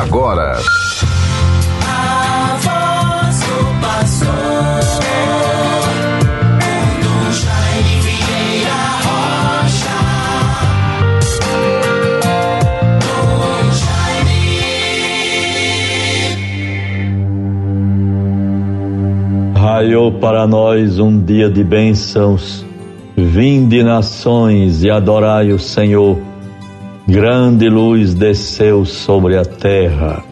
agora. A voz do. Raiou para nós um dia de bênçãos. Vinde nações e adorai o Senhor grande luz desceu sobre a terra.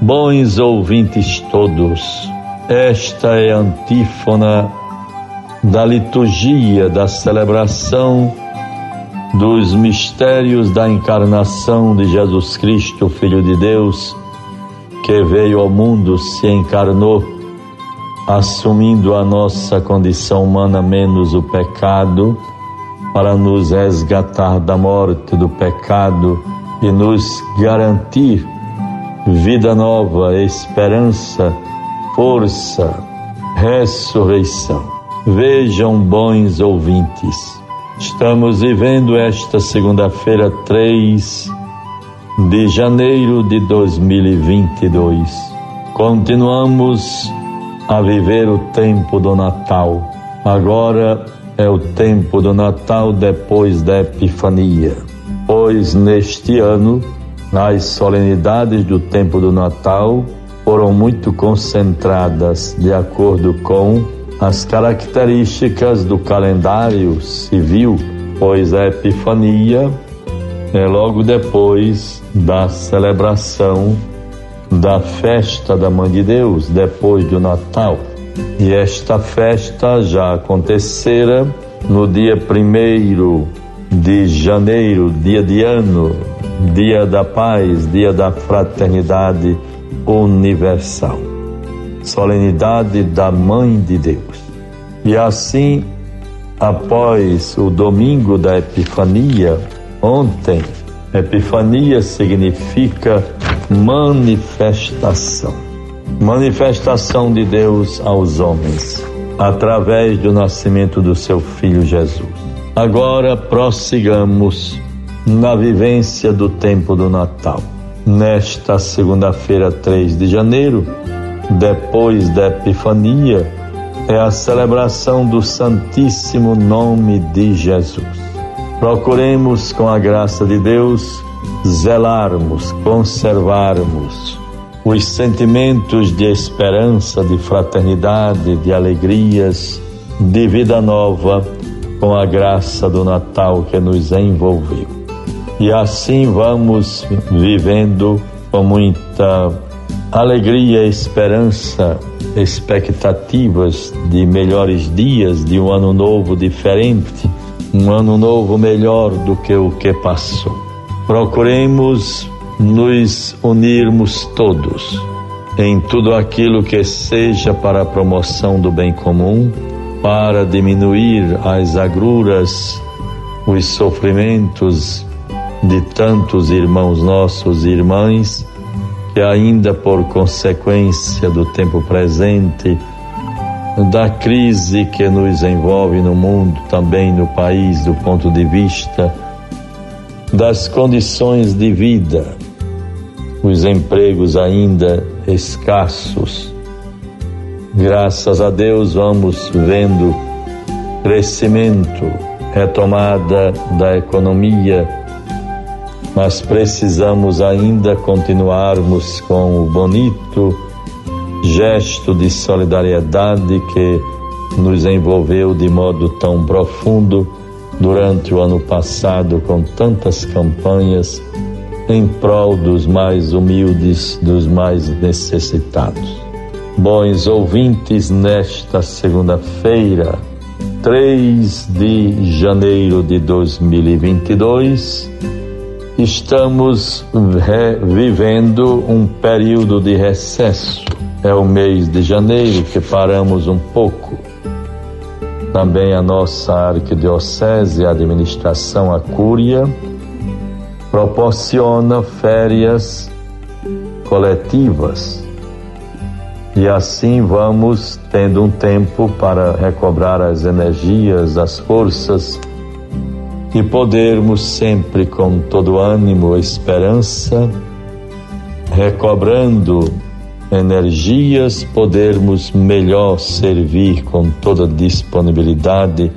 Bons ouvintes todos, esta é a antífona da liturgia da celebração dos mistérios da encarnação de Jesus Cristo, Filho de Deus, que veio ao mundo, se encarnou, assumindo a nossa condição humana menos o pecado para nos resgatar da morte do pecado e nos garantir vida nova, esperança, força, ressurreição. Vejam, bons ouvintes, estamos vivendo esta segunda-feira, 3 de janeiro de 2022. Continuamos a viver o tempo do Natal. Agora é o tempo do Natal depois da Epifania, pois neste ano, as solenidades do tempo do Natal foram muito concentradas de acordo com as características do calendário civil, pois a Epifania é logo depois da celebração da festa da Mãe de Deus, depois do Natal. E esta festa já acontecera no dia primeiro de janeiro, dia de ano, dia da paz, dia da fraternidade universal, solenidade da Mãe de Deus. E assim, após o domingo da Epifania, ontem, Epifania significa manifestação manifestação de Deus aos homens, através do nascimento do seu Filho Jesus. Agora prossigamos na vivência do tempo do Natal. Nesta segunda-feira, 3 de janeiro, depois da Epifania, é a celebração do Santíssimo Nome de Jesus. Procuremos, com a graça de Deus, zelarmos, conservarmos os sentimentos de esperança, de fraternidade, de alegrias, de vida nova, com a graça do Natal que nos envolveu. E assim vamos vivendo com muita alegria, esperança, expectativas de melhores dias, de um ano novo diferente, um ano novo melhor do que o que passou. Procuremos nos unirmos todos em tudo aquilo que seja para a promoção do bem comum, para diminuir as agruras, os sofrimentos de tantos irmãos nossos e irmãs que ainda por consequência do tempo presente, da crise que nos envolve no mundo, também no país, do ponto de vista das condições de vida, os empregos ainda escassos. Graças a Deus vamos vendo crescimento, retomada da economia, mas precisamos ainda continuarmos com o bonito gesto de solidariedade que nos envolveu de modo tão profundo durante o ano passado com tantas campanhas em prol dos mais humildes, dos mais necessitados. Bons ouvintes, nesta segunda-feira, 3 de janeiro de 2022, estamos vivendo um período de recesso. É o mês de janeiro que paramos um pouco. Também a nossa arquidiocese, a administração, a cúria, proporciona férias coletivas. E assim vamos tendo um tempo para recobrar as energias, as forças e podermos sempre com todo ânimo, esperança, recobrando energias, podermos melhor servir com toda disponibilidade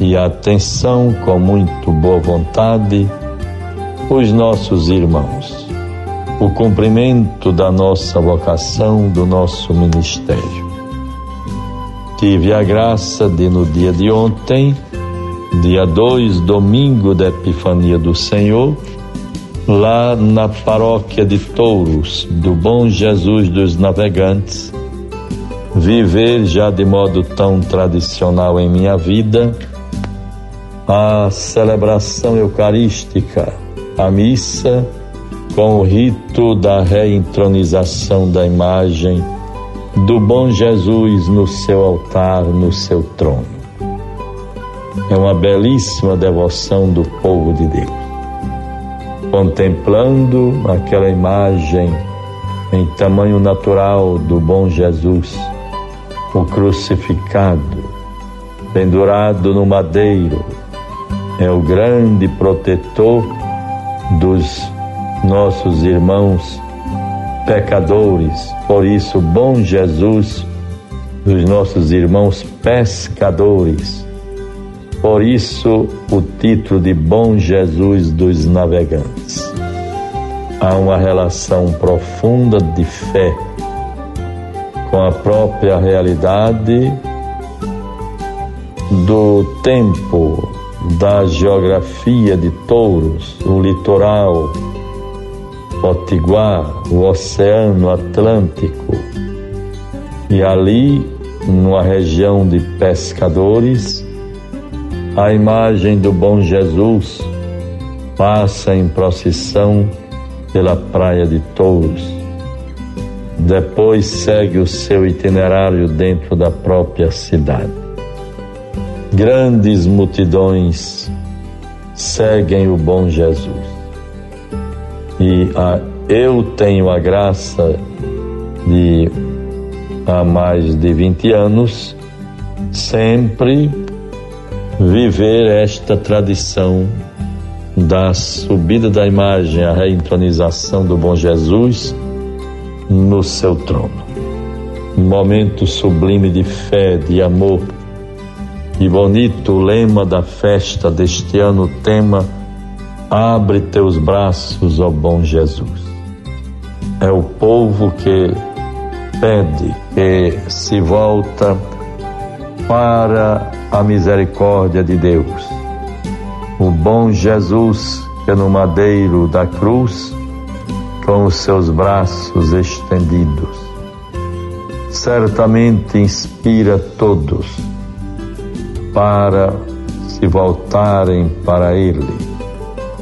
e atenção, com muito boa vontade, os nossos irmãos. O cumprimento da nossa vocação, do nosso ministério. Tive a graça de, no dia de ontem, dia 2, domingo da Epifania do Senhor, lá na paróquia de Touros do Bom Jesus dos Navegantes, viver já de modo tão tradicional em minha vida a celebração eucarística, a missa com o rito da reentronização da imagem do bom Jesus no seu altar, no seu trono. É uma belíssima devoção do povo de Deus. Contemplando aquela imagem em tamanho natural do bom Jesus, o crucificado, pendurado no madeiro, é o grande protetor dos nossos irmãos pecadores. Por isso, bom Jesus, dos nossos irmãos pescadores. Por isso, o título de Bom Jesus dos Navegantes. Há uma relação profunda de fé com a própria realidade do tempo, da geografia de Touros, o litoral, Potiguar, o Oceano Atlântico. E ali, numa região de pescadores, a imagem do bom Jesus passa em procissão pela praia de Touros. Depois segue o seu itinerário dentro da própria cidade. Grandes multidões seguem o bom Jesus e a, eu tenho a graça de, há mais de 20 anos, sempre viver esta tradição da subida da imagem, a reentronização do bom Jesus no seu trono. Um momento sublime de fé, de amor. E bonito lema da festa deste ano, tema Abre teus braços, ó bom Jesus. É o povo que pede, que se volta para a misericórdia de Deus. O bom Jesus que no madeiro da cruz, com os seus braços estendidos, certamente inspira todos para se voltarem para Ele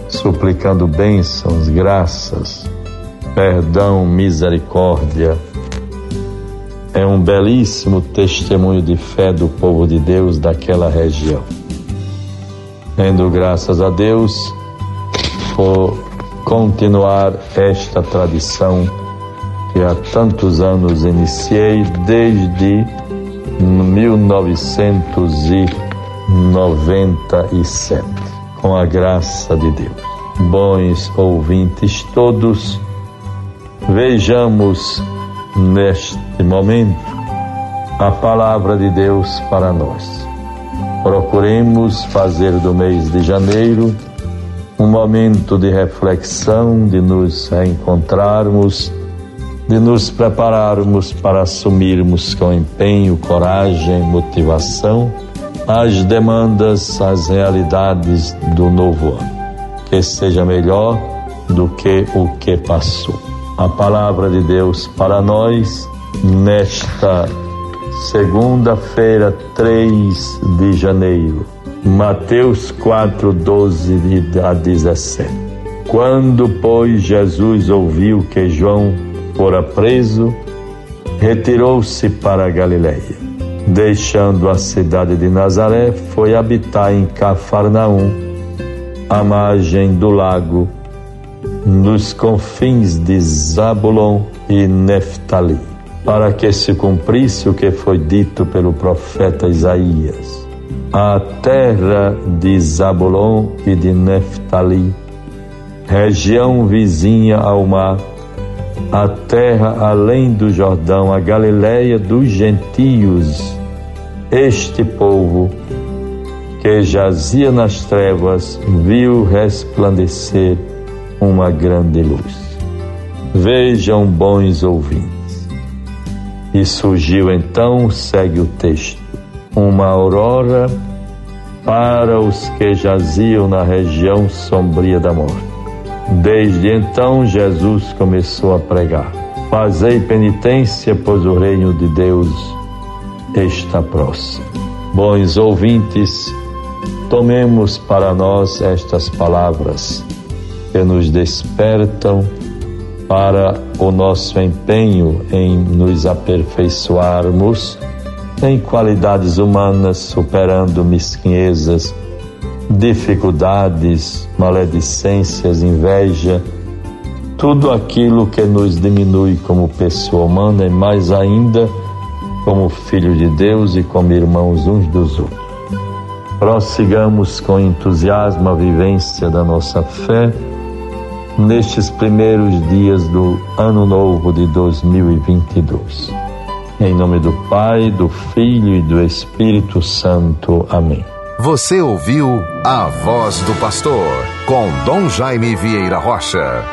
suplicando bênçãos, graças, perdão, misericórdia. É um belíssimo testemunho de fé do povo de Deus daquela região. Rendo graças a Deus por continuar esta tradição que há tantos anos iniciei, desde 1997, com a graça de Deus bons ouvintes todos, vejamos neste momento a palavra de Deus para nós. Procuremos fazer do mês de janeiro um momento de reflexão, de nos reencontrarmos, de nos prepararmos para assumirmos com empenho, coragem, motivação as demandas, as realidades do novo ano que seja melhor do que o que passou. A palavra de Deus para nós nesta segunda-feira, 3 de janeiro. Mateus 4, 12 a 17. Quando, pois, Jesus ouviu que João fora preso, retirou-se para a Galiléia. Deixando a cidade de Nazaré, foi habitar em Cafarnaum à margem do lago, nos confins de Zabulon e Neftali, para que se cumprisse o que foi dito pelo profeta Isaías. A terra de Zabulon e de Neftali, região vizinha ao mar, a terra além do Jordão, a Galileia dos gentios, este povo que jazia nas trevas viu resplandecer uma grande luz. Vejam, bons ouvintes. E surgiu então, segue o texto, uma aurora para os que jaziam na região sombria da morte. Desde então, Jesus começou a pregar: Fazei penitência, pois o reino de Deus está próximo. Bons ouvintes, tomemos para nós estas palavras que nos despertam para o nosso empenho em nos aperfeiçoarmos em qualidades humanas, superando mesquinhezas, dificuldades, maledicências, inveja, tudo aquilo que nos diminui como pessoa humana e mais ainda como filho de Deus e como irmãos uns dos outros. Prossigamos com entusiasmo a vivência da nossa fé nestes primeiros dias do ano novo de 2022. Em nome do Pai, do Filho e do Espírito Santo. Amém. Você ouviu a voz do pastor com Dom Jaime Vieira Rocha.